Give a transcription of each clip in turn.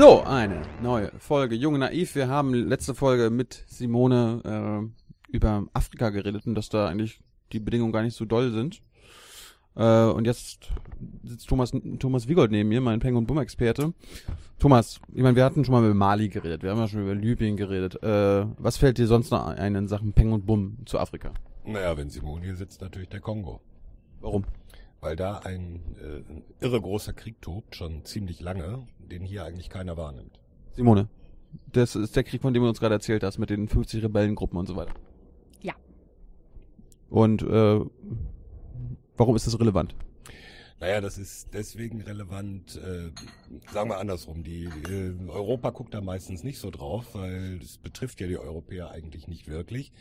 So, eine neue Folge Junge Naiv. Wir haben letzte Folge mit Simone äh, über Afrika geredet und dass da eigentlich die Bedingungen gar nicht so doll sind. Äh, und jetzt sitzt Thomas, Thomas Wiegold neben mir, mein Peng- und Bumm-Experte. Thomas, ich meine, wir hatten schon mal über Mali geredet, wir haben ja schon über Libyen geredet. Äh, was fällt dir sonst noch ein in Sachen Peng und Bumm zu Afrika? Naja, wenn Simone hier sitzt, natürlich der Kongo. Warum? Weil da ein äh, irre großer Krieg tobt, schon ziemlich lange, den hier eigentlich keiner wahrnimmt. Simone, das ist der Krieg, von dem du uns gerade erzählt hast, mit den 50 Rebellengruppen und so weiter. Ja. Und äh, warum ist das relevant? Naja, das ist deswegen relevant, äh, sagen wir andersrum. Die äh, Europa guckt da meistens nicht so drauf, weil es betrifft ja die Europäer eigentlich nicht wirklich.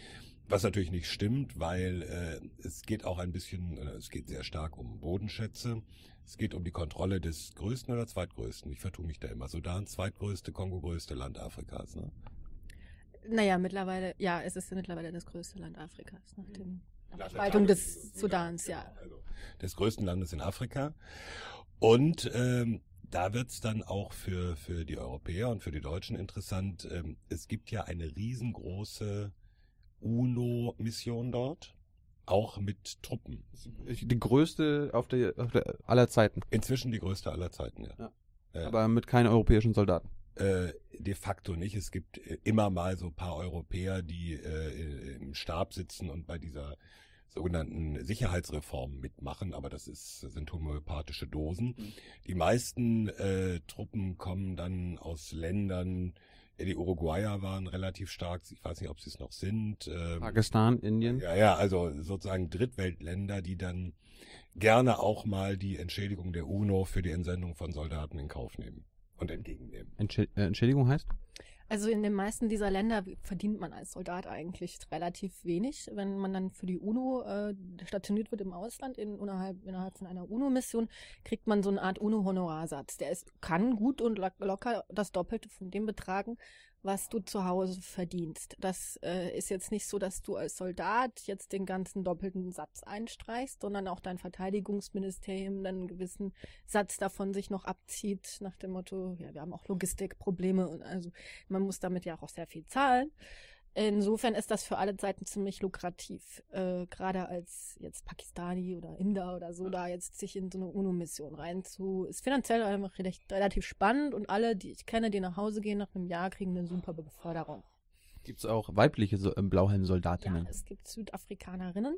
Was natürlich nicht stimmt, weil äh, es geht auch ein bisschen, äh, es geht sehr stark um Bodenschätze. Es geht um die Kontrolle des größten oder zweitgrößten. Ich vertue mich da immer. Sudan, zweitgrößte, Kongo, größte Land Afrikas. Ne? Naja, mittlerweile, ja, es ist mittlerweile das größte Land Afrikas nach dem Nach der Spaltung des Sudans, ja. Also des größten Landes in Afrika. Und ähm, da wird's dann auch für, für die Europäer und für die Deutschen interessant. Ähm, es gibt ja eine riesengroße UNO-Mission dort, auch mit Truppen. Die größte auf der, auf der aller Zeiten, Inzwischen die größte aller Zeiten, ja. Ja. Ja. aber mit keinen europäischen Soldaten. Äh, de facto nicht. Es gibt äh, immer mal so ein paar Europäer, die äh, im Stab sitzen und bei dieser sogenannten Sicherheitsreform mitmachen, aber das ist, sind homöopathische Dosen. Mhm. Die meisten äh, Truppen kommen dann aus Ländern, äh, die Uruguayer waren relativ stark, ich weiß nicht, ob sie es noch sind. ähm, Pakistan, Indien. ja, ja, also sozusagen Drittweltländer, die dann gerne auch mal die Entschädigung der UNO für die Entsendung von Soldaten in Kauf nehmen und entgegennehmen. Entschä äh, Entschädigung heißt? Also in den meisten dieser Länder verdient man als Soldat eigentlich relativ wenig. Wenn man dann für die UNO äh, stationiert wird im Ausland, in, innerhalb, innerhalb von einer UNO-Mission, kriegt man so eine Art UNO-Honorarsatz. Der ist, kann gut und lo- locker das Doppelte von dem betragen, was du zu Hause verdienst. Das äh, ist jetzt nicht so, dass du als Soldat jetzt den ganzen doppelten Satz einstreichst, sondern auch dein Verteidigungsministerium dann einen gewissen Satz davon sich noch abzieht, nach dem Motto, ja, wir haben auch Logistikprobleme und also man muss damit ja auch sehr viel zahlen. Insofern ist das für alle Seiten ziemlich lukrativ, äh, gerade als jetzt Pakistani oder Inder oder so da jetzt sich in so eine UNO-Mission rein zu, ist finanziell einfach relativ spannend und alle, die ich kenne, die nach Hause gehen nach einem Jahr, kriegen eine super Beförderung. Gibt es auch weibliche so äh, Ja, Blauhelm-Soldatinnen? es gibt Südafrikanerinnen.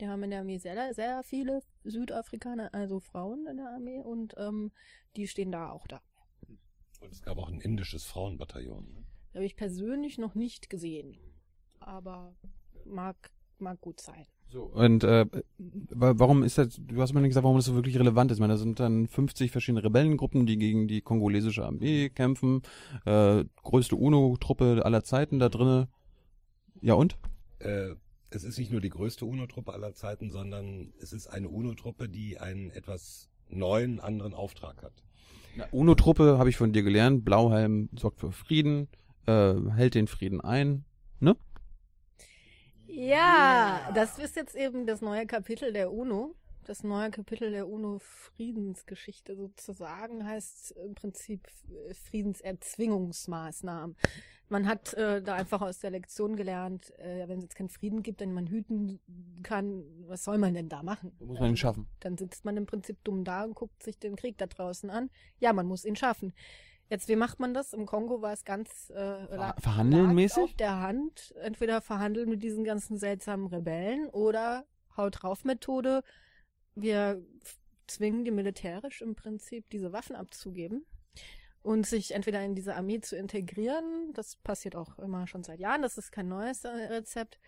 Die haben in der Armee sehr, sehr viele Südafrikaner, also Frauen in der Armee und ähm, die stehen da auch da. Und es gab auch ein indisches Frauenbataillon. ne? Habe ich persönlich noch nicht gesehen. Aber mag, mag gut sein. So, und äh, wa- warum ist das, du hast mir nicht gesagt, warum das so wirklich relevant ist. Ich meine, da sind dann 50 verschiedene Rebellengruppen, die gegen die kongolesische Armee kämpfen. Äh, größte UNO-Truppe aller Zeiten da drinne. Ja und? Äh, es ist nicht nur die größte UNO-Truppe aller Zeiten, sondern es ist eine UNO-Truppe, die einen etwas neuen, anderen Auftrag hat. Na, UNO-Truppe habe ich von dir gelernt. Blauhelm sorgt für Frieden, äh, hält den Frieden ein. Ne? Ja, das ist jetzt eben das neue Kapitel der UNO. Das neue Kapitel der UNO-Friedensgeschichte sozusagen heißt im Prinzip Friedenserzwingungsmaßnahmen. Man hat äh, da einfach aus der Lektion gelernt, äh, wenn es jetzt keinen Frieden gibt, den man hüten kann, was soll man denn da machen? Muss man ihn schaffen. Dann sitzt man im Prinzip dumm da und guckt sich den Krieg da draußen an. Ja, man muss ihn schaffen. Jetzt, wie macht man das? Im Kongo war es ganz äh, lag- verhandeln mäßig? auf der Hand. Entweder verhandeln mit diesen ganzen seltsamen Rebellen oder Haut drauf Methode. Wir zwingen die militärisch im Prinzip diese Waffen abzugeben und sich entweder in diese Armee zu integrieren. Das passiert auch immer schon seit Jahren. Das ist kein neues äh, Rezept.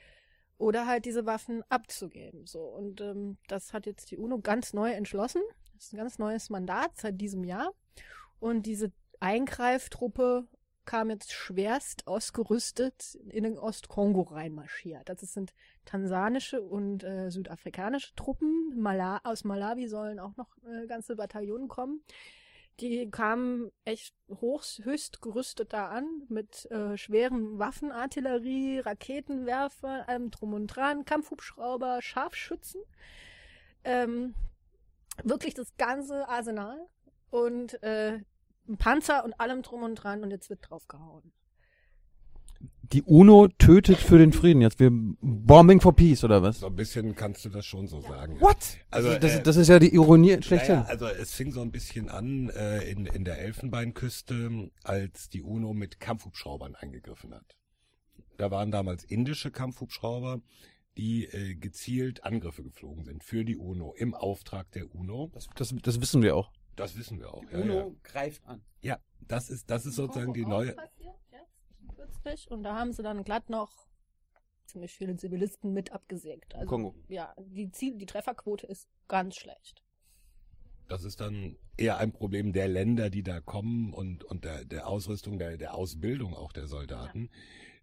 Oder halt diese Waffen abzugeben. So und ähm, das hat jetzt die UNO ganz neu entschlossen. Das ist ein ganz neues Mandat seit diesem Jahr. Und diese Eingreiftruppe kam jetzt schwerst ausgerüstet in den Ostkongo reinmarschiert. Das sind tansanische und äh, südafrikanische Truppen. Mala aus Malawi sollen auch noch äh, ganze Bataillonen kommen. Die kamen echt hoch, höchst gerüstet da an mit äh, schweren Waffen, Artillerie, Raketenwerfer, allem drum und dran, Kampfhubschrauber, Scharfschützen. Ähm, wirklich das ganze Arsenal. Und äh, Panzer und allem drum und dran und jetzt wird draufgehauen. Die UNO tötet für den Frieden jetzt. Wir bombing for peace oder was? So ein bisschen kannst du das schon so sagen. What? Also, das, äh, das ist ja die Ironie schlechthin. Naja, also es fing so ein bisschen an äh, in, in der Elfenbeinküste, als die UNO mit Kampfhubschraubern eingegriffen hat. Da waren damals indische Kampfhubschrauber, die äh, gezielt Angriffe geflogen sind für die UNO im Auftrag der UNO. Das, das, das wissen wir auch. Das wissen wir auch. Ja, ja. greift an. ja, das ist das ist sozusagen die neue. passiert jetzt, kürzlich. Und da haben sie dann glatt noch ziemlich viele Zivilisten mit abgesägt. Also, Kongo. Ja, die Ziel, die Trefferquote ist ganz schlecht. Das ist dann eher ein Problem der Länder, die da kommen und, und der, der Ausrüstung, der, der Ausbildung auch der Soldaten.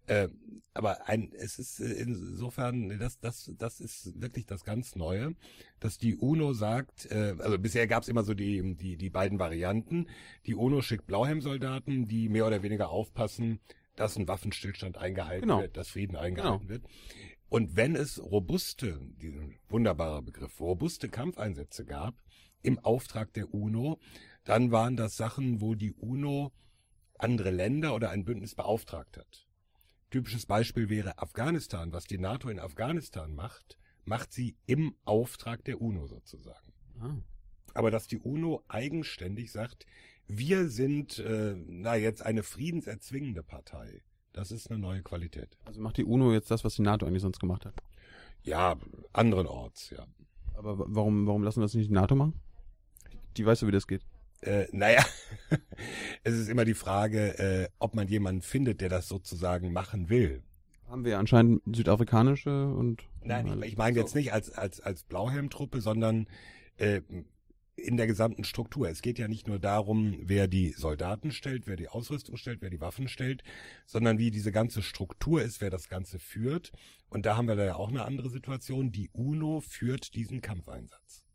Äh, aber ein, es ist insofern, das, das, das ist wirklich das ganz Neue, dass die UNO sagt, äh, also bisher gab es immer so die, die, die beiden Varianten. Die UNO schickt Blauhelmsoldaten, die mehr oder weniger aufpassen, dass ein Waffenstillstand eingehalten Genau. wird, dass Frieden eingehalten wird. Und wenn es robuste, diesen wunderbarer Begriff, robuste Kampfeinsätze gab im Auftrag der UNO, dann waren das Sachen, wo die UNO andere Länder oder ein Bündnis beauftragt hat. Typisches Beispiel wäre Afghanistan. Was die NATO in Afghanistan macht, macht sie im Auftrag der UNO sozusagen. Ah. Aber dass die UNO eigenständig sagt, wir sind äh, na jetzt eine friedenserzwingende Partei, das ist eine neue Qualität. Also macht die UNO jetzt das, was die NATO eigentlich sonst gemacht hat. Ja, anderenorts, ja. Aber wa- warum, warum lassen wir das nicht die NATO machen? Die weiß ja, wie das geht. Äh, naja, es ist immer die Frage, äh, ob man jemanden findet, der das sozusagen machen will. Haben wir anscheinend südafrikanische und. Nein, ich, ich meine jetzt nicht als, als, als Blauhelmtruppe, sondern äh, in der gesamten Struktur. Es geht ja nicht nur darum, wer die Soldaten stellt, wer die Ausrüstung stellt, wer die Waffen stellt, sondern wie diese ganze Struktur ist, wer das Ganze führt. Und da haben wir da ja auch eine andere Situation. Die UNO führt diesen Kampfeinsatz.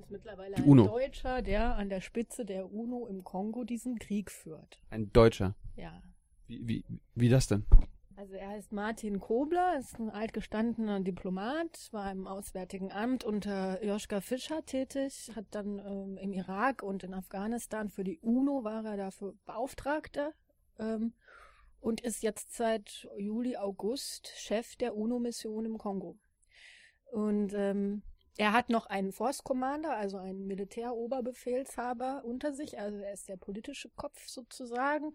Ist mittlerweile ein UNO. Deutscher, der an der Spitze der UNO im Kongo diesen Krieg führt. Ein Deutscher. Ja. Wie, wie, wie das denn? Also er heißt Martin Kobler, ist ein altgestandener Diplomat, war im Auswärtigen Amt unter Joschka Fischer tätig, hat dann ähm, im Irak und in Afghanistan für die UNO war er dafür Beauftragter ähm, und ist jetzt seit Juli, August Chef der UNO-Mission im Kongo. Und ähm, er hat noch einen Force Commander, also einen Militäroberbefehlshaber unter sich, also er ist der politische Kopf sozusagen.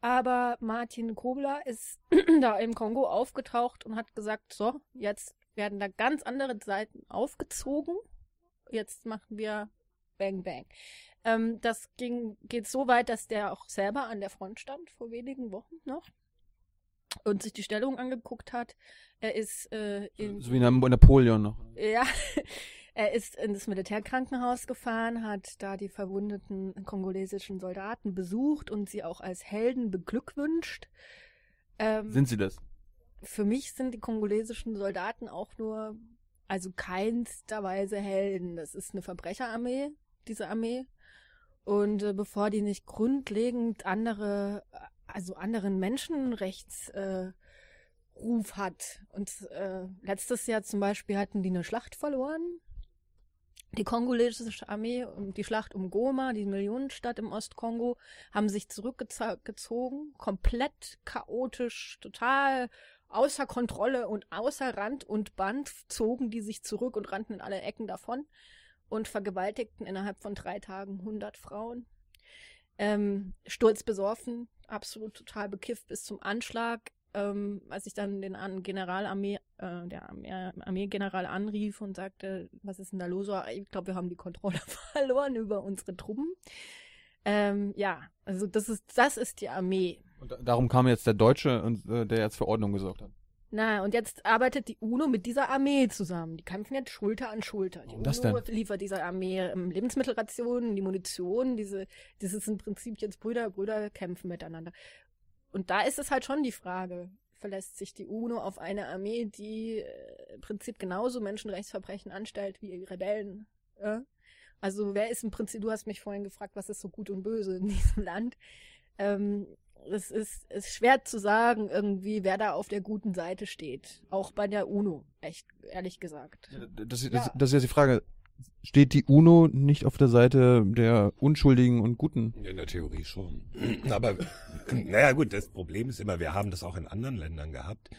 Aber Martin Kobler ist da im Kongo aufgetaucht und hat gesagt, so, jetzt werden da ganz andere Seiten aufgezogen. Jetzt machen wir Bang Bang. Ähm, das ging, geht so weit, dass der auch selber an der Front stand vor wenigen Wochen noch und sich die Stellung angeguckt hat. Er ist äh, in So wie in Napoleon noch. ja, er ist in das Militärkrankenhaus gefahren, hat da die verwundeten kongolesischen Soldaten besucht und sie auch als Helden beglückwünscht. Ähm, Sind sie das? für mich sind die kongolesischen Soldaten auch nur, also keinster Weise Helden. Das ist eine Verbrecherarmee, diese Armee. Und äh, bevor die nicht grundlegend andere, also anderen Menschenrechts äh, hat. Und äh, letztes Jahr zum Beispiel hatten die eine Schlacht verloren. Die kongolesische Armee die Schlacht um Goma, die Millionenstadt im Ostkongo, haben sich zurückgezogen, komplett chaotisch, total außer Kontrolle und außer Rand und Band zogen die sich zurück und rannten in alle Ecken davon und vergewaltigten innerhalb von drei Tagen 100 Frauen. Ähm, sturzbesoffen, absolut total bekifft bis zum Anschlag. Ähm, als ich dann den Generalarmee, äh, der Armee, Armeegeneral anrief und sagte, was ist denn da los? So, Ich glaube, wir haben die Kontrolle verloren über unsere Truppen. Ähm, ja, also das ist, das ist die Armee. Und da- darum kam jetzt der Deutsche, äh, der jetzt für Ordnung gesorgt hat. Na, und jetzt arbeitet die UNO mit dieser Armee zusammen. Die kämpfen jetzt Schulter an Schulter. Die Warum das UNO denn? liefert dieser Armee ähm, Lebensmittelrationen, die Munition, diese, das ist im Prinzip jetzt Brüder, Brüder kämpfen miteinander. Und da ist es halt schon die Frage, verlässt sich die UNO auf eine Armee, die äh, im Prinzip genauso Menschenrechtsverbrechen anstellt wie Rebellen? Ja? Also wer ist im Prinzip, du hast mich vorhin gefragt, was ist so gut und böse in diesem Land? Ähm, es ist, ist schwer zu sagen, irgendwie, wer da auf der guten Seite steht. Auch bei der UNO, echt, ehrlich gesagt. Das, das, Ja. das, ist jetzt die Frage. steht die UNO nicht auf der Seite der Unschuldigen und Guten? In der Theorie schon. Aber naja gut, das Problem ist immer, wir haben das auch in anderen Ländern gehabt,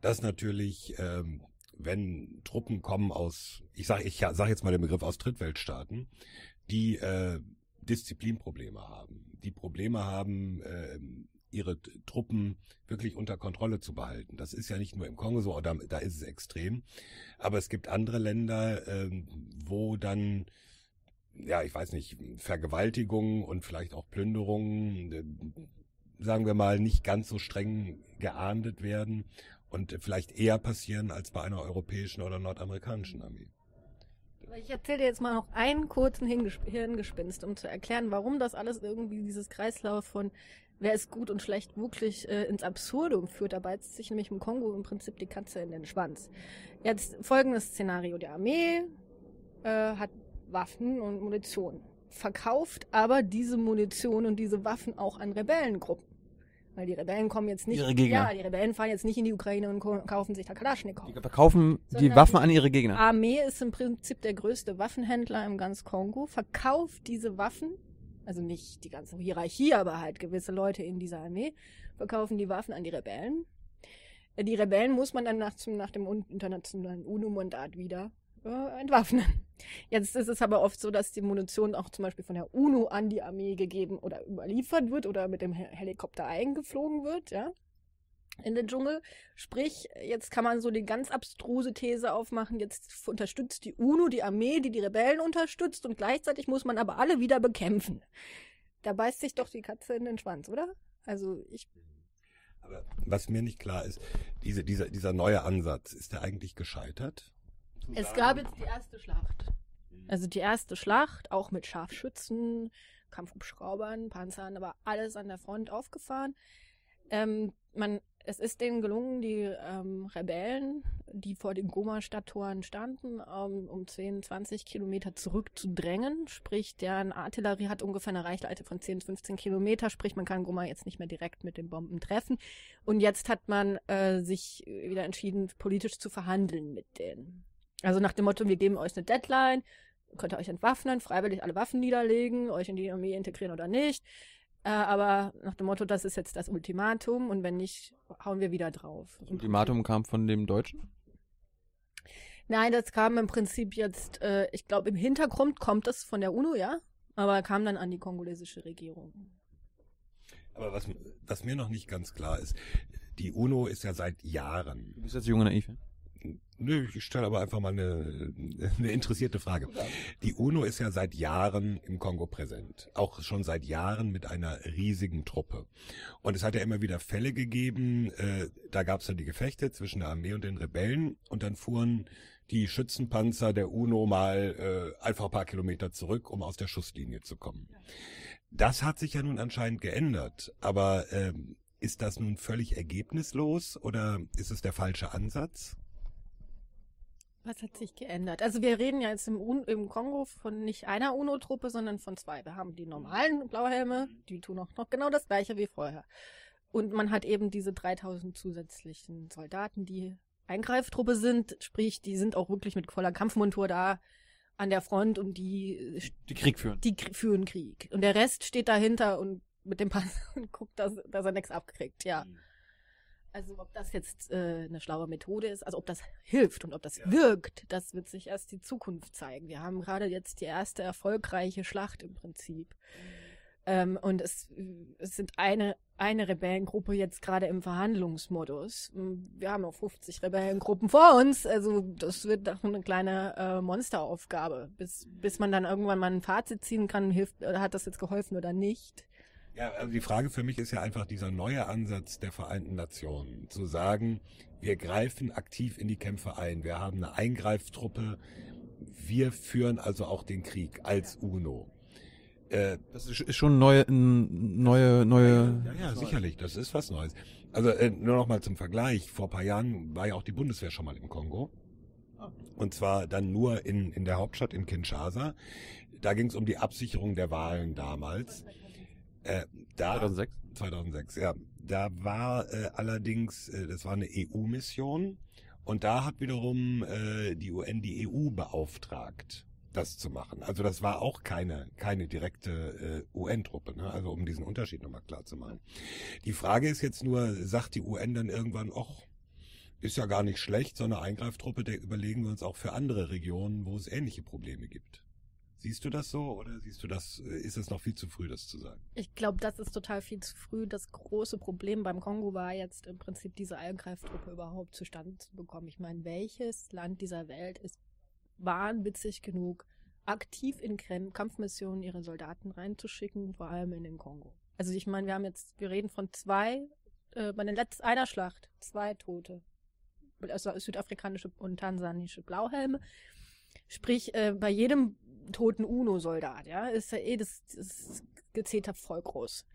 dass natürlich, ähm, wenn Truppen kommen aus, ich sage ich sag jetzt mal den Begriff aus Drittweltstaaten, die äh, Disziplinprobleme haben, die Probleme haben, äh, ihre Truppen wirklich unter Kontrolle zu behalten. Das ist ja nicht nur im Kongo so, da, da ist es extrem. Aber es gibt andere Länder, ähm, wo dann, ja, ich weiß nicht, Vergewaltigungen und vielleicht auch Plünderungen, äh, sagen wir mal, nicht ganz so streng geahndet werden und vielleicht eher passieren als bei einer europäischen oder nordamerikanischen Armee. Ich erzähle dir jetzt mal noch einen kurzen Hirngespinst, um zu erklären, warum das alles irgendwie dieses Kreislauf von wer ist gut und schlecht wirklich äh, ins Absurdum führt. Da beißt sich nämlich im Kongo im Prinzip die Katze in den Schwanz. Jetzt folgendes Szenario. Die Armee äh, hat Waffen und Munition, verkauft aber diese Munition und diese Waffen auch an Rebellengruppen. Weil die Rebellen kommen jetzt nicht. Ihre Gegner. Ja, die Rebellen fahren jetzt nicht in die Ukraine und kaufen sich da Kalaschnikow. Die verkaufen die Waffen an ihre Gegner. Armee ist im Prinzip der größte Waffenhändler im ganz Kongo, verkauft diese Waffen also nicht die ganze Hierarchie, aber halt gewisse Leute in dieser Armee, verkaufen die Waffen an die Rebellen. Äh, die Rebellen muss man dann nach, nach dem internationalen UNO-Mandat wieder äh, entwaffnen. Jetzt ist es aber oft so, dass die Munition auch zum Beispiel von der UNO an die Armee gegeben oder überliefert wird oder mit dem Helikopter eingeflogen wird, ja in den Dschungel. Sprich, jetzt kann man so die ganz abstruse These aufmachen, jetzt unterstützt die UNO die Armee, die die Rebellen unterstützt und gleichzeitig muss man aber alle wieder bekämpfen. Da beißt sich doch die Katze in den Schwanz, oder? Also ich. Aber was mir nicht klar ist, diese, dieser, dieser neue Ansatz, ist der eigentlich gescheitert? Es gab jetzt die erste Schlacht. Also die erste Schlacht, auch mit Scharfschützen, Kampfhubschraubern, Panzern, aber alles an der Front aufgefahren. Ähm, man es ist denen gelungen, die ähm, Rebellen, die vor den Goma-Stadttoren standen, ähm, um 10, 20 Kilometer zurückzudrängen. Sprich, deren Artillerie hat ungefähr eine Reichweite von 10, 15 Kilometer. Sprich, man kann Goma jetzt nicht mehr direkt mit den Bomben treffen. Und jetzt hat man äh, sich wieder entschieden, politisch zu verhandeln mit denen. Also nach dem Motto, wir geben euch eine Deadline, könnt ihr euch entwaffnen, freiwillig alle Waffen niederlegen, euch in die Armee integrieren oder nicht. Äh, aber nach dem Motto, das ist jetzt das Ultimatum und wenn nicht, hauen wir wieder drauf. Das Ultimatum kam von dem Deutschen? Nein, das kam im Prinzip jetzt, äh, ich glaube, im Hintergrund kommt das von der UNO, ja, aber kam dann an die kongolesische Regierung. Aber was, was mir noch nicht ganz klar ist, die UNO ist ja seit Jahren. Du bist jetzt junge naiv, ja? Nö, ich stelle aber einfach mal eine, eine interessierte Frage. Die UNO ist ja seit Jahren im Kongo präsent. Auch schon seit Jahren mit einer riesigen Truppe. Und es hat ja immer wieder Fälle gegeben, äh, da gab es dann die Gefechte zwischen der Armee und den Rebellen und dann fuhren die Schützenpanzer der UNO mal äh, einfach ein paar Kilometer zurück, um aus der Schusslinie zu kommen. Das hat sich ja nun anscheinend geändert, aber äh, ist das nun völlig ergebnislos oder ist es der falsche Ansatz? Was hat sich geändert? Also wir reden ja jetzt im, Un im Kongo von nicht einer UNO-Truppe, sondern von zwei. Wir haben die normalen Blauhelme, die tun auch noch genau das gleiche wie vorher. Und man hat eben diese 3000 zusätzlichen Soldaten, die Eingreiftruppe sind, sprich, die sind auch wirklich mit voller Kampfmontur da an der Front und die die Krieg führen. Die führen Krieg. Und der Rest steht dahinter und mit dem Pass und guckt, dass, dass er nichts abkriegt, ja. Mhm. Also ob das jetzt äh, eine schlaue Methode ist, also ob das hilft und ob das ja. wirkt, das wird sich erst die Zukunft zeigen. Wir haben gerade jetzt die erste erfolgreiche Schlacht im Prinzip. Mhm. Ähm, und es, es sind eine, eine Rebellengruppe jetzt gerade im Verhandlungsmodus. Wir haben auch 50 Rebellengruppen vor uns. Also das wird doch eine kleine äh, Monsteraufgabe, bis, bis man dann irgendwann mal ein Fazit ziehen kann, hilft, hat das jetzt geholfen oder nicht. Ja, also die Frage für mich ist ja einfach dieser neue Ansatz der Vereinten Nationen, zu sagen, wir greifen aktiv in die Kämpfe ein, wir haben eine Eingreiftruppe, wir führen also auch den Krieg als UNO. Äh, das ist schon neue, neue, neue. Ja, ja, sicherlich, das ist was Neues. Also äh, nur noch mal zum Vergleich: Vor paar Jahren war ja auch die Bundeswehr schon mal im Kongo. Ah. Und zwar dann nur in, in der Hauptstadt in Kinshasa. Da ging es um die Absicherung der Wahlen damals. Äh, da, 2006? 2006, ja. Da war äh, allerdings, äh, das war eine EU-Mission und da hat wiederum äh, die UN die EU beauftragt, das zu machen. Also das war auch keine, keine direkte äh, UN-Truppe, ne? also um diesen Unterschied nochmal klar zu machen. Die Frage ist jetzt nur, sagt die UN dann irgendwann, ach, ist ja gar nicht schlecht, so eine Eingreiftruppe, der überlegen wir uns auch für andere Regionen, wo es ähnliche Probleme gibt. Siehst du das so oder siehst du das, äh, ist es noch viel zu früh, das zu sagen? Ich glaube, das ist total viel zu früh. Das große Problem beim Kongo war jetzt im Prinzip diese Eingreiftruppe überhaupt zustande zu bekommen. Ich meine, welches Land dieser Welt ist wahnwitzig genug, aktiv in Kampfmissionen ihre Soldaten reinzuschicken, vor allem in den Kongo. Also ich meine, wir haben jetzt, wir reden von zwei, äh, bei der letzten einer Schlacht, zwei Tote. Also südafrikanische und tansanische Blauhelme. Sprich, äh, bei jedem toten UNO-Soldat, ja, ist ja eh das, das Gezeter voll groß.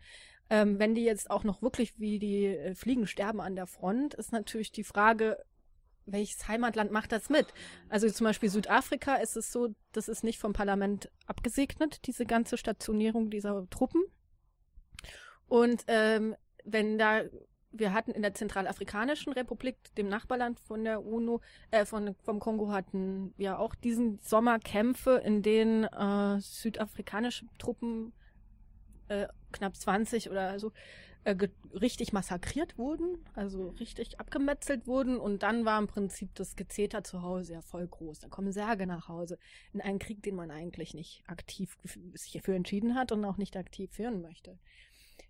Ähm, wenn die jetzt auch noch wirklich wie die äh, Fliegen sterben an der Front, ist natürlich die Frage, welches Heimatland macht das mit? Also zum Beispiel Südafrika ist es so, das ist nicht vom Parlament abgesegnet, diese ganze Stationierung dieser Truppen. Und ähm, wenn da, wir hatten in der Zentralafrikanischen Republik, dem Nachbarland von der UNO, äh, von, vom Kongo, hatten wir auch diesen Sommer Kämpfe, in denen äh, südafrikanische Truppen, äh, knapp 20 oder so, äh, richtig massakriert wurden, also richtig abgemetzelt wurden und dann war im Prinzip das Gezeter zu Hause ja voll groß. Da kommen Särge nach Hause in einen Krieg, den man eigentlich nicht aktiv sich für entschieden hat und auch nicht aktiv führen möchte.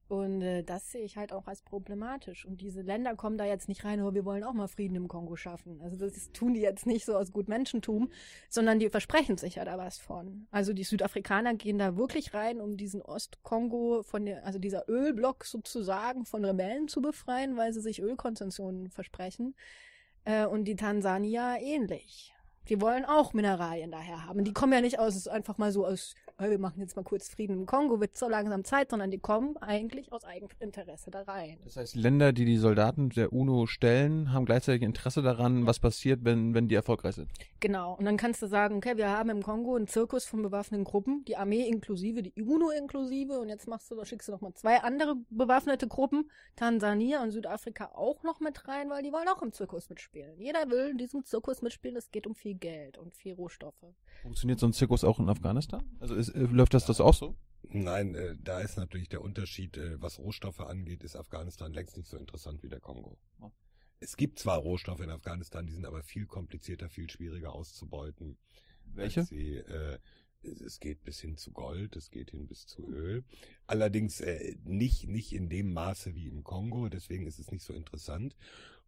Und äh, das sehe ich halt auch als problematisch. Und diese Länder kommen da jetzt nicht rein, aber wir wollen auch mal Frieden im Kongo schaffen. Also das tun die jetzt nicht so aus Gutmenschentum, sondern die versprechen sich ja da was von. Also die Südafrikaner gehen da wirklich rein, um diesen Ostkongo von der, also dieser Ölblock sozusagen von Rebellen zu befreien, weil sie sich Ölkonzessionen versprechen. Äh, und die Tansanier ähnlich. Die wollen auch Mineralien daher haben. Die kommen ja nicht aus, einfach mal so aus wir machen jetzt mal kurz Frieden im Kongo, wird so langsam Zeit, sondern die kommen eigentlich aus Eigeninteresse da rein. Das heißt, Länder, die die Soldaten der UNO stellen, haben gleichzeitig Interesse daran, was passiert, wenn, wenn die erfolgreich sind. Genau. Und dann kannst du sagen, okay, wir haben im Kongo einen Zirkus von bewaffneten Gruppen, die Armee inklusive, die UNO inklusive, und jetzt machst du, da schickst du noch mal zwei andere bewaffnete Gruppen, Tansania und Südafrika auch noch mit rein, weil die wollen auch im Zirkus mitspielen. Jeder will in diesem Zirkus mitspielen, es geht um viel Geld und viel Rohstoffe. Funktioniert so ein Zirkus auch in Afghanistan? Also ist, äh, läuft das das auch so? Nein, äh, da ist natürlich der Unterschied, äh, was Rohstoffe angeht, ist Afghanistan längst nicht so interessant wie der Kongo. Ja. Es gibt zwar Rohstoffe in Afghanistan, die sind aber viel komplizierter, viel schwieriger auszubeuten. Welche? Sie, äh, es geht bis hin zu Gold, es geht hin bis zu Öl. Allerdings äh, nicht, nicht in dem Maße wie im Kongo, deswegen ist es nicht so interessant.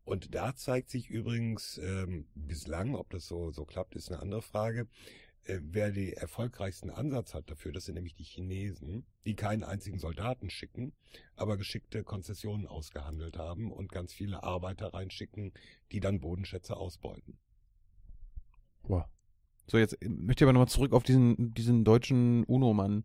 Und da zeigt sich übrigens ähm, bislang, ob das so, so klappt, ist eine andere Frage, äh, wer den erfolgreichsten Ansatz hat dafür, das sind nämlich die Chinesen, die keinen einzigen Soldaten schicken, aber geschickte Konzessionen ausgehandelt haben und ganz viele Arbeiter reinschicken, die dann Bodenschätze ausbeuten. Boah. So, jetzt möchte ich aber nochmal zurück auf diesen, diesen deutschen UNO-Mann.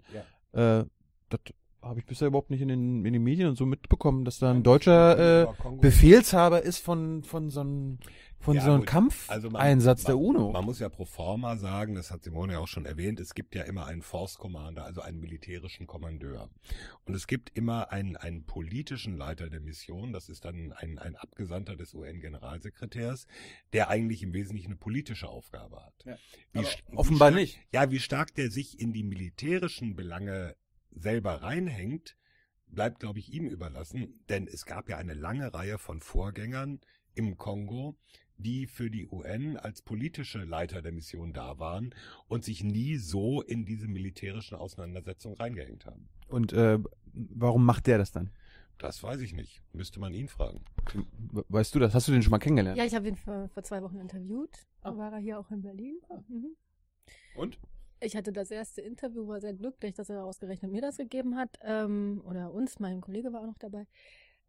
Ja. Äh, das habe ich bisher überhaupt nicht in den, in den Medien und so mitbekommen, dass da ein deutscher äh, Befehlshaber ist von, von so einem von ja, so einem Kampfeinsatz also der UNO. Man muss ja pro forma sagen, das hat Simone ja auch schon erwähnt, es gibt ja immer einen Force Commander, also einen militärischen Kommandeur. Und es gibt immer einen, einen politischen Leiter der Mission, das ist dann ein, ein Abgesandter des UN-Generalsekretärs, der eigentlich im Wesentlichen eine politische Aufgabe hat. Ja. Wie, offenbar stark, nicht. Ja, wie stark der sich in die militärischen Belange selber reinhängt, bleibt, glaube ich, ihm überlassen, denn es gab ja eine lange Reihe von Vorgängern im Kongo, die für die UN als politische Leiter der Mission da waren und sich nie so in diese militärischen Auseinandersetzungen reingehängt haben. Und äh, warum macht der das dann? Das weiß ich nicht. Müsste man ihn fragen. Weißt du das? Hast du den schon mal kennengelernt? Ja, ich habe ihn vor, vor, zwei Wochen interviewt. Ah. War er hier auch in Berlin. Ah. Mhm. Und? Ich hatte das erste Interview, war sehr glücklich, dass er ausgerechnet mir das gegeben hat. Ähm, oder uns, mein Kollege war auch noch dabei.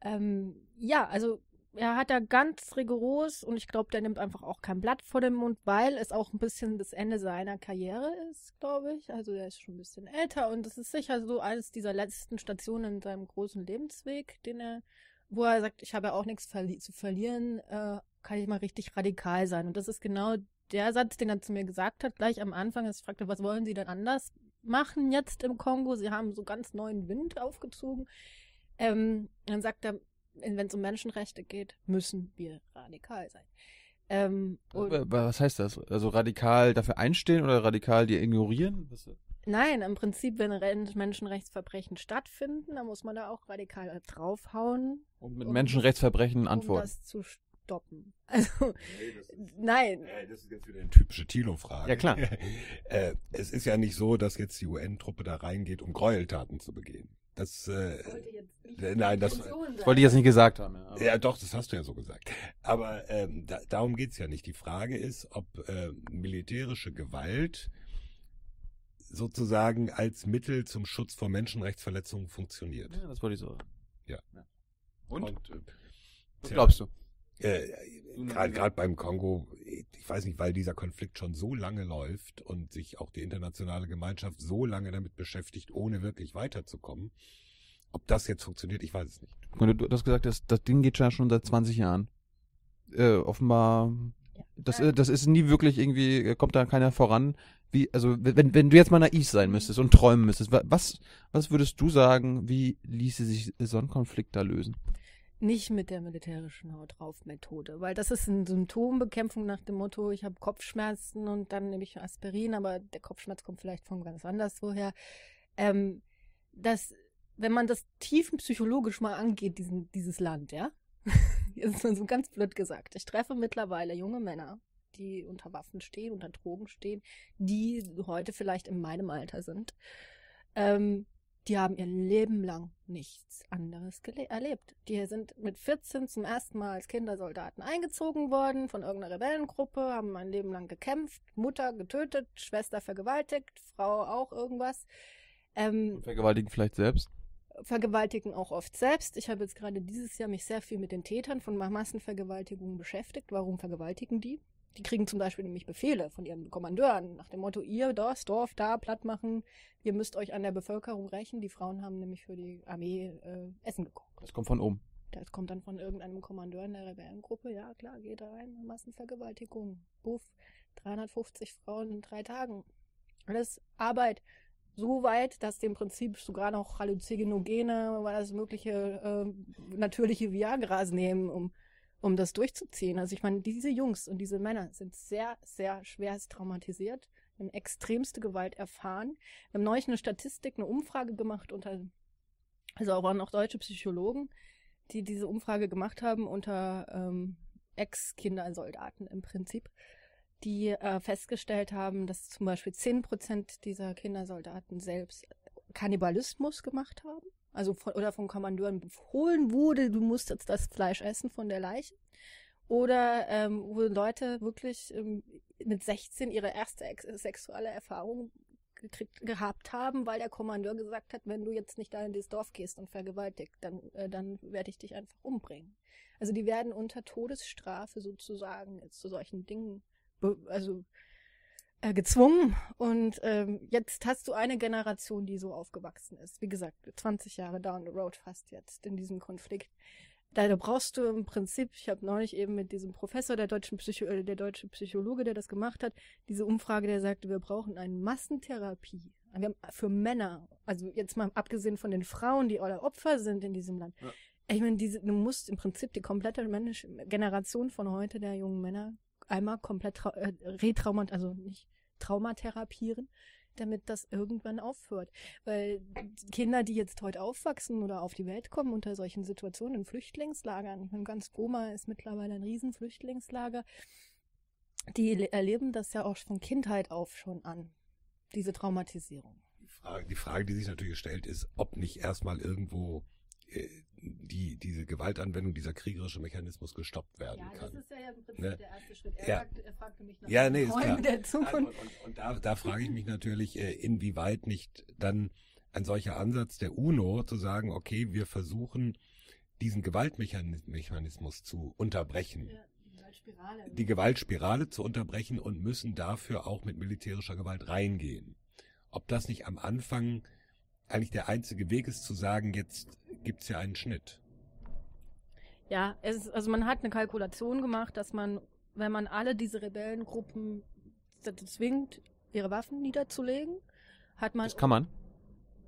Ähm, ja, also er hat da ganz rigoros und ich glaube, der nimmt einfach auch kein Blatt vor den Mund, weil es auch ein bisschen das Ende seiner Karriere ist, glaube ich. Also er ist schon ein bisschen älter und es ist sicher so eines dieser letzten Stationen in seinem großen Lebensweg, den er, wo er sagt, ich habe ja auch nichts verli zu verlieren, äh, kann ich mal richtig radikal sein. Und das ist genau der Satz, den er zu mir gesagt hat, gleich am Anfang, als ich fragte, was wollen Sie denn anders machen jetzt im Kongo? Sie haben so ganz neuen Wind aufgezogen. Ähm, dann sagt er, wenn es um Menschenrechte geht, müssen wir radikal sein. Ähm, Was heißt das? Also radikal dafür einstehen oder radikal die ignorieren? Nein, im Prinzip, wenn Re Menschenrechtsverbrechen stattfinden, dann muss man da auch radikal draufhauen, Und mit Um- Menschenrechtsverbrechen um antworten. das zu stoppen. Also, nein, Äh, Das ist jetzt wieder eine typische Thilo-Frage. Ja, klar. äh, es ist ja nicht so, dass jetzt die UN-Truppe da reingeht, um Gräueltaten zu begehen. Das, äh, äh, nein, das, Das wollte ich jetzt nicht gesagt haben. Ja, ja doch, das hast du ja so gesagt. Aber ähm, da, darum geht's ja nicht. Die Frage ist, ob äh, militärische Gewalt sozusagen als Mittel zum Schutz vor Menschenrechtsverletzungen funktioniert. ja, das wollte ich so. Ja. Und? Und, äh, Was glaubst du? Äh, Gerade gerade beim Kongo, ich weiß nicht, weil dieser Konflikt schon so lange läuft und sich auch die internationale Gemeinschaft so lange damit beschäftigt, ohne wirklich weiterzukommen. Ob das jetzt funktioniert, ich weiß es nicht. Und du, hast gesagt, das, das Ding geht ja schon seit 20 Jahren. Äh, offenbar, das, äh, das ist nie wirklich irgendwie, äh, kommt da keiner voran. Wie, also wenn, wenn du jetzt mal naiv sein müsstest und träumen müsstest, wa- was, was würdest du sagen, wie ließe sich so ein Konflikt da lösen? Nicht mit der militärischen Haut drauf Methode, weil das ist eine Symptombekämpfung nach dem Motto, ich habe Kopfschmerzen und dann nehme ich Aspirin, aber der Kopfschmerz kommt vielleicht von ganz anders woher. Ähm, das, wenn man das tiefenpsychologisch mal angeht, diesen, dieses Land, ja, ist mal so ganz blöd gesagt. Ich treffe mittlerweile junge Männer, die unter Waffen stehen, unter Drogen stehen, die heute vielleicht in meinem Alter sind. Ähm, die haben ihr Leben lang nichts anderes erlebt. Die sind mit 14 zum ersten Mal als Kindersoldaten eingezogen worden von irgendeiner Rebellengruppe, haben ein Leben lang gekämpft, Mutter getötet, Schwester vergewaltigt, Frau auch irgendwas. Ähm, Vergewaltigen vielleicht selbst? vergewaltigen auch oft selbst. Ich habe jetzt gerade dieses Jahr mich sehr viel mit den Tätern von Massenvergewaltigungen beschäftigt. Warum vergewaltigen die? Die kriegen zum Beispiel nämlich Befehle von ihren Kommandeuren nach dem Motto, ihr das Dorf da platt machen, ihr müsst euch an der Bevölkerung rächen. Die Frauen haben nämlich für die Armee äh, Essen gekocht. Das kommt von oben. Das kommt dann von irgendeinem Kommandeur in der Rebellengruppe. Ja, klar, geht da rein. Massenvergewaltigung. Buff. 350 Frauen in drei Tagen. Alles Arbeit. So weit, dass im Prinzip sogar noch Halluzinogene, weil das mögliche äh, natürliche Viagras nehmen, um, um das durchzuziehen. Also ich meine, diese Jungs und diese Männer sind sehr, sehr schwerst traumatisiert, haben extremste Gewalt erfahren. Wir haben neulich eine Statistik, eine Umfrage gemacht unter, also auch waren auch deutsche Psychologen, die diese Umfrage gemacht haben unter ähm, Ex-Kindersoldaten im Prinzip, die äh, festgestellt haben, dass zum Beispiel 10% dieser Kindersoldaten selbst Kannibalismus gemacht haben. Also von, oder von Kommandeuren befohlen wurde, du musst jetzt das Fleisch essen von der Leiche. Oder ähm, wo Leute wirklich ähm, mit 16 ihre erste ex sexuelle Erfahrung gekriegt, gehabt haben, weil der Kommandeur gesagt hat, wenn du jetzt nicht da in das Dorf gehst und vergewaltigt, dann, äh, dann werde ich dich einfach umbringen. Also die werden unter Todesstrafe sozusagen zu solchen Dingen also äh, gezwungen. Und ähm, jetzt hast du eine Generation, die so aufgewachsen ist. Wie gesagt, 20 Jahre down the road fast jetzt in diesem Konflikt. Da, brauchst du im Prinzip, ich habe neulich eben mit diesem Professor, der deutschen Psycho äh, der deutsche Psychologe, der das gemacht hat, diese Umfrage, der sagte, wir brauchen eine Massentherapie. Wir haben für Männer, also jetzt mal abgesehen von den Frauen, die alle Opfer sind in diesem Land. Ja. Ich meine, diese, du musst im Prinzip die komplette Mensch Generation von heute der jungen Männer einmal komplett äh, retraumat, also nicht traumatherapieren, damit das irgendwann aufhört. Weil Kinder, die jetzt heute aufwachsen oder auf die Welt kommen unter solchen Situationen in Flüchtlingslagern, ich meine, ganz Goma ist mittlerweile ein Riesenflüchtlingslager, die le- erleben das ja auch von Kindheit auf schon an, diese Traumatisierung. Die Frage, die Frage, die sich natürlich stellt, ist, ob nicht erstmal irgendwo äh, die, diese Gewaltanwendung, dieser kriegerische Mechanismus gestoppt werden kann. ja im Prinzip Ne? der erste Schritt. Ja. fragte, er fragte mich nach Ja, nee, ist klar. der Zukunft. und, und da, da frage ich mich natürlich, äh, inwieweit nicht dann ein solcher Ansatz der UNO zu sagen, okay, wir versuchen diesen Gewaltmechanismus zu unterbrechen, Ja, Gewaltspirale. die Gewaltspirale zu unterbrechen und müssen dafür auch mit militärischer Gewalt reingehen. Ob das nicht am Anfang eigentlich der einzige Weg ist zu sagen, jetzt gibt's ja einen Schnitt. Ja, es ist, also man hat eine Kalkulation gemacht, dass man, wenn man alle diese Rebellengruppen dazu zwingt, ihre Waffen niederzulegen, hat man Das kann man.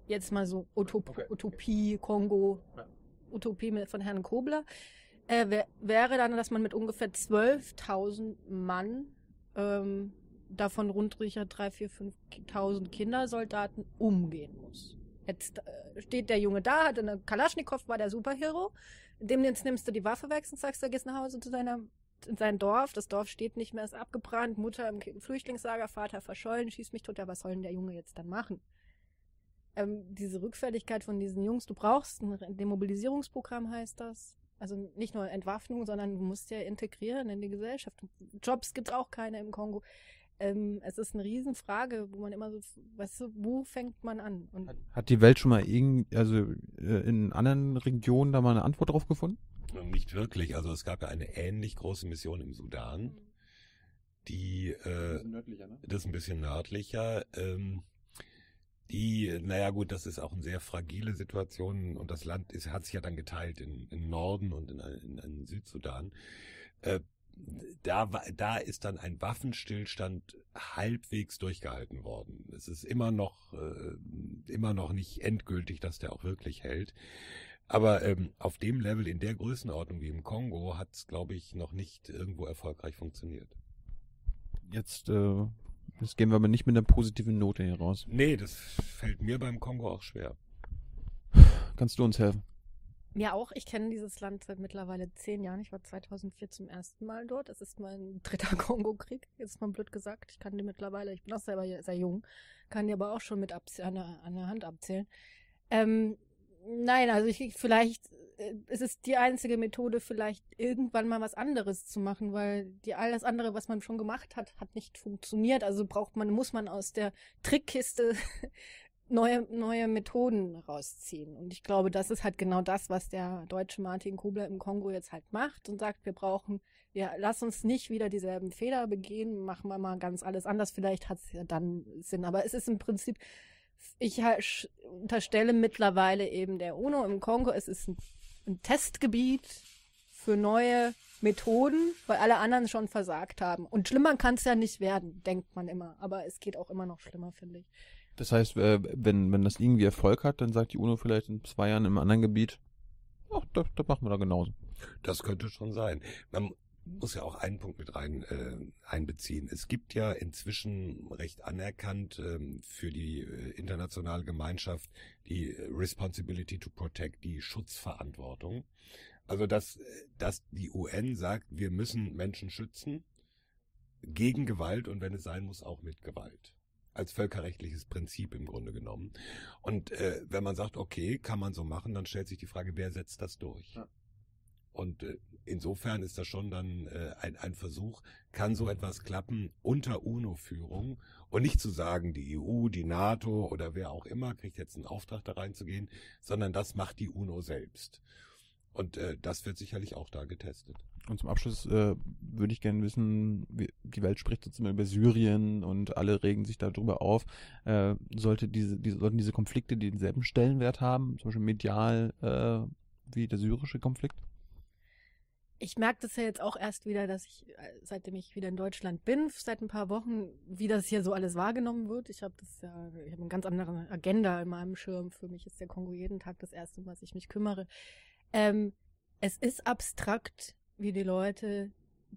jetzt mal so Utop Okay. Utopie, Kongo, Ja. Utopie von Herrn Kobler, äh, wär, wäre dann, dass man mit ungefähr 12.000 Mann, ähm, davon rund 3, 4, 5.000 Kindersoldaten umgehen muss. Jetzt äh, steht der Junge da, hat eine Kalaschnikow, war der Superhero. Dem jetzt nimmst du die Waffe weg und sagst, er gehst nach Hause zu seiner in sein Dorf, das Dorf steht nicht mehr, ist abgebrannt, Mutter im Flüchtlingslager, Vater verschollen, schießt mich tot, ja, was soll denn der Junge jetzt dann machen? Ähm, diese Rückfälligkeit von diesen Jungs, du brauchst ein Demobilisierungsprogramm, heißt das. Also nicht nur Entwaffnung, sondern du musst ja integrieren in die Gesellschaft. Jobs gibt es auch keine im Kongo. Ähm, es ist eine Riesenfrage, wo man immer so, weißt du, wo fängt man an? Hat, hat, die Welt schon mal irgend, also äh, in anderen Regionen da mal eine Antwort drauf gefunden? Nicht wirklich. Also es gab ja eine ähnlich große Mission im Sudan, mhm. die äh, ne? das ist ein bisschen nördlicher. Ähm, die, naja gut, das ist auch eine sehr fragile Situation und das Land ist, hat sich ja dann geteilt in, in Norden und in, in, in Südsudan. Äh, da, da ist dann ein Waffenstillstand halbwegs durchgehalten worden. Es ist immer noch, äh, immer noch nicht endgültig, dass der auch wirklich hält. Aber ähm, auf dem Level, in der Größenordnung wie im Kongo, hat es, glaube ich, noch nicht irgendwo erfolgreich funktioniert. Jetzt, äh, jetzt gehen wir aber nicht mit einer positiven Note hier raus. Nee, das fällt mir beim Kongo auch schwer. Kannst du uns helfen? Mir auch. Ich kenne dieses Land seit mittlerweile zehn Jahren. Ich war 2004 zum ersten Mal dort. Es ist mein dritter Kongo-Krieg. Jetzt mal blöd gesagt. Ich kann die mittlerweile, ich bin auch selber sehr jung, kann die aber auch schon mit an der, an der Hand abzählen. Ähm, Nein, also ich vielleicht äh, es ist die einzige Methode, vielleicht irgendwann mal was anderes zu machen, weil die alles andere, was man schon gemacht hat, hat nicht funktioniert. Also braucht man, muss man aus der Trickkiste neue, neue Methoden rausziehen. Und ich glaube, das ist halt genau das, was der deutsche Martin Kobler im Kongo jetzt halt macht und sagt, wir brauchen, ja, lass uns nicht wieder dieselben Fehler begehen, machen wir mal ganz alles anders. Vielleicht hat es ja dann Sinn. Aber es ist im Prinzip ich unterstelle mittlerweile eben der UNO im Kongo, es ist ein, ein Testgebiet für neue Methoden, weil alle anderen schon versagt haben. Und schlimmer kann es ja nicht werden, denkt man immer. Aber es geht auch immer noch schlimmer, finde ich. Das heißt, äh, wenn, wenn das irgendwie Erfolg hat, dann sagt die UNO vielleicht in zwei Jahren im anderen Gebiet, ach, das, das machen wir da genauso. Das könnte schon sein. Man muss ja auch einen Punkt mit rein äh, einbeziehen. Es gibt ja inzwischen recht anerkannt ähm, für die äh, internationale Gemeinschaft die Responsibility to Protect, die Schutzverantwortung. Also dass, dass die UN sagt, wir müssen Menschen schützen gegen Gewalt und wenn es sein muss, auch mit Gewalt. Als völkerrechtliches Prinzip im Grunde genommen. Und äh, wenn man sagt, okay, kann man so machen, dann stellt sich die Frage, wer setzt das durch? Ja. Und äh, insofern ist das schon dann äh, ein, ein Versuch, kann so etwas klappen unter UNO-Führung und nicht zu sagen, die EU, die NATO oder wer auch immer kriegt jetzt einen Auftrag da reinzugehen, sondern das macht die UNO selbst. Und äh, das wird sicherlich auch da getestet. Und zum Abschluss äh, würde ich gerne wissen, wie, die Welt spricht jetzt immer über Syrien und alle regen sich darüber auf. Äh, sollte diese, diese, sollten diese Konflikte denselben Stellenwert haben, zum Beispiel medial äh, wie der syrische Konflikt? ich merke das ja jetzt auch erst wieder, dass ich, äh, seitdem ich wieder in Deutschland bin, seit ein paar Wochen, wie das hier so alles wahrgenommen wird. Ich habe das ja, ich habe eine ganz andere Agenda in meinem Schirm. Für mich ist der Kongo jeden Tag das erste, um was ich mich kümmere. Ähm, es ist abstrakt, wie die Leute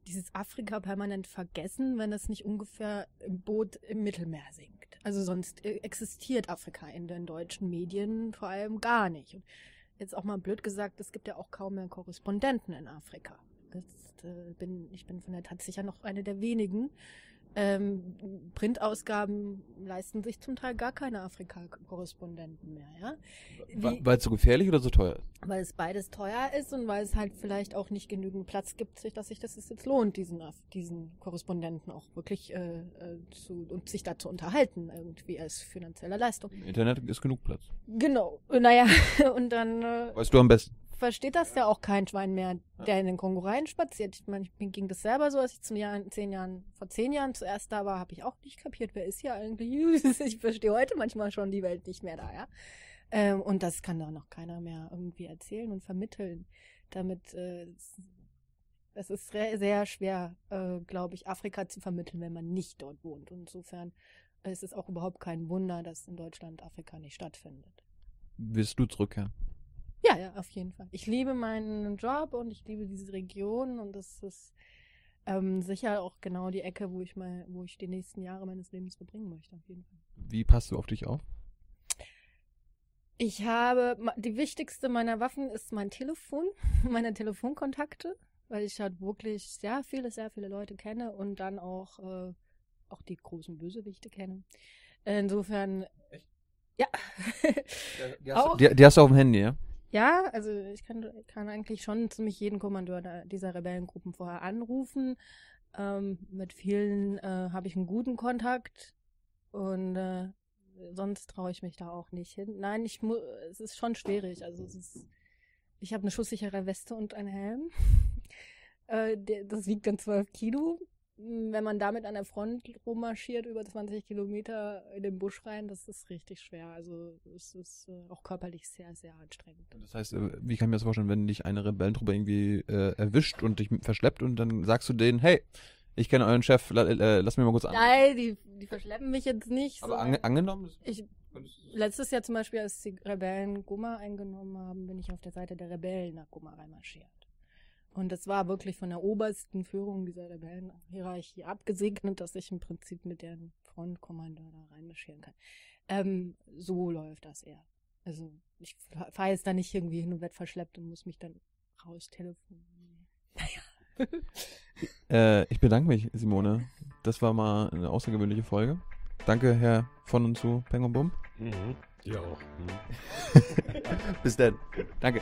dieses Afrika permanent vergessen, wenn es nicht ungefähr im Boot im Mittelmeer sinkt. Also sonst äh, existiert Afrika in den deutschen Medien vor allem gar nicht. Und jetzt auch mal blöd gesagt, es gibt ja auch kaum mehr Korrespondenten in Afrika. Jetzt, äh, bin, ich bin von der Tat sicher noch eine der wenigen, ähm, Printausgaben leisten sich zum Teil gar keine Afrika-Korrespondenten mehr, ja. weil es so gefährlich oder so teuer ist? Weil es beides teuer ist und weil es halt vielleicht auch nicht genügend Platz gibt, dass sich das jetzt lohnt, diesen, diesen Korrespondenten auch wirklich äh, äh, zu und sich da zu unterhalten, irgendwie als finanzielle Leistung. Im Internet ist genug Platz. Genau. Naja, und dann. Äh, weißt du am besten versteht das ja auch kein Schwein mehr, der in den Kongo reinspaziert. Ich meine, mir ging das selber so, als ich zum Jahr, zehn Jahren, vor zehn Jahren zuerst da war, habe ich auch nicht kapiert, wer ist hier eigentlich. Ich verstehe heute manchmal schon die Welt nicht mehr da, ja. Ähm, und das kann doch noch keiner mehr irgendwie erzählen und vermitteln. Damit, äh, es ist sehr, sehr schwer, äh, glaube ich, Afrika zu vermitteln, wenn man nicht dort wohnt. Und insofern ist es auch überhaupt kein Wunder, dass in Deutschland Afrika nicht stattfindet. Willst du zurückkehren? Ja, ja, auf jeden Fall. Ich liebe meinen Job und ich liebe diese Region und das ist ähm, sicher auch genau die Ecke, wo ich mal, wo ich die nächsten Jahre meines Lebens verbringen möchte, auf jeden Fall. Wie passt du auf dich auf? Ich habe, die wichtigste meiner Waffen ist mein Telefon, meine Telefonkontakte, weil ich halt wirklich sehr viele, sehr viele Leute kenne und dann auch, äh, auch die großen Bösewichte kenne. Insofern, ja. Auch? Die, die hast du auf dem Handy, ja? Ja, also ich kann, kann eigentlich schon ziemlich jeden Kommandeur dieser Rebellengruppen vorher anrufen. Ähm, mit vielen äh, habe ich einen guten Kontakt und äh, sonst traue ich mich da auch nicht hin. Nein, ich mu es ist schon schwierig. Also es ist, ich habe eine schusssichere Weste und einen Helm. äh, der, das wiegt dann 12 Kilo. Wenn man damit an der Front rummarschiert, über 20 Kilometer in den Busch rein, das ist richtig schwer. Also es ist äh, auch körperlich sehr, sehr anstrengend. Das heißt, äh, wie kann ich mir das vorstellen, wenn dich eine Rebellentruppe irgendwie äh, erwischt und dich verschleppt und dann sagst du denen, hey, ich kenne euren Chef, äh, lass mich mal kurz an. Nein, die, die verschleppen mich jetzt nicht. Aber so. ange angenommen? ich, letztes Jahr zum Beispiel, als die Rebellen Gumma eingenommen haben, bin ich auf der Seite der Rebellen nach Gumma reinmarschiert. Und das war wirklich von der obersten Führung dieser Rebellenhierarchie abgesegnet, dass ich im Prinzip mit deren Frontkommandeur da reinmarschieren kann. Ähm, so läuft das eher. Also ich fahre jetzt da nicht irgendwie hin und werde verschleppt und muss mich dann raus telefonieren. Naja. Äh, ich bedanke mich, Simone. Das war mal eine außergewöhnliche Folge. Danke, Herr von und zu Peng und Bum. Mhm. Ja auch. Mhm. Bis dann. Danke.